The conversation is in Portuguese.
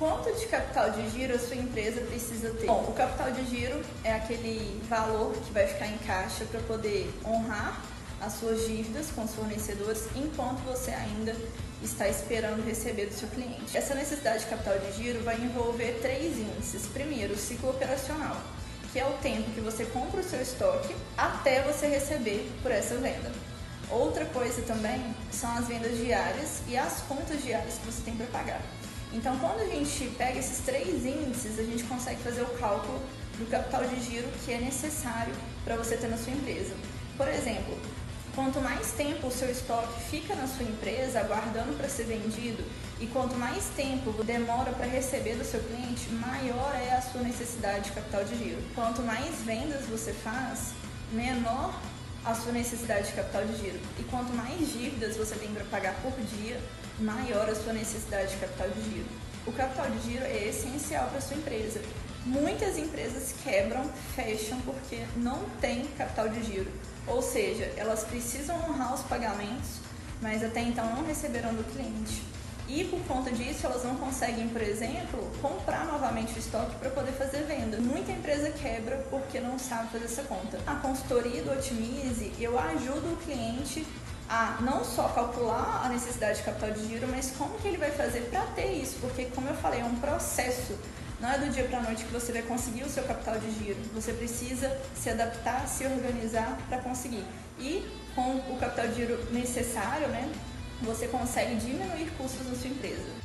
Quanto de capital de giro a sua empresa precisa ter? Bom, o capital de giro é aquele valor que vai ficar em caixa para poder honrar as suas dívidas com os fornecedores enquanto você ainda está esperando receber do seu cliente. Essa necessidade de capital de giro vai envolver três índices. Primeiro, o ciclo operacional, que é o tempo que você compra o seu estoque até você receber por essa venda. Outra coisa também são as vendas diárias e as contas diárias que você tem para pagar. Então, quando a gente pega esses três índices, a gente consegue fazer o cálculo do capital de giro que é necessário para você ter na sua empresa. Por exemplo, quanto mais tempo o seu estoque fica na sua empresa aguardando para ser vendido e quanto mais tempo demora para receber do seu cliente, maior é a sua necessidade de capital de giro. Quanto mais vendas você faz, menor a sua necessidade de capital de giro. E quanto mais dívidas você tem para pagar por dia, maior a sua necessidade de capital de giro. O capital de giro é essencial para sua empresa. Muitas empresas quebram, fecham porque não tem capital de giro. Ou seja, elas precisam honrar os pagamentos, mas até então não receberam do cliente. E por conta disso, elas não conseguem, por exemplo, comprar novamente o estoque para poder fazer. Muita empresa quebra porque não sabe fazer essa conta. A consultoria do Otimize, eu ajudo o cliente a não só calcular a necessidade de capital de giro, mas como que ele vai fazer para ter isso, porque como eu falei, é um processo. Não é do dia para a noite que você vai conseguir o seu capital de giro. Você precisa se adaptar, se organizar para conseguir. E com o capital de giro necessário, né, você consegue diminuir custos na sua empresa.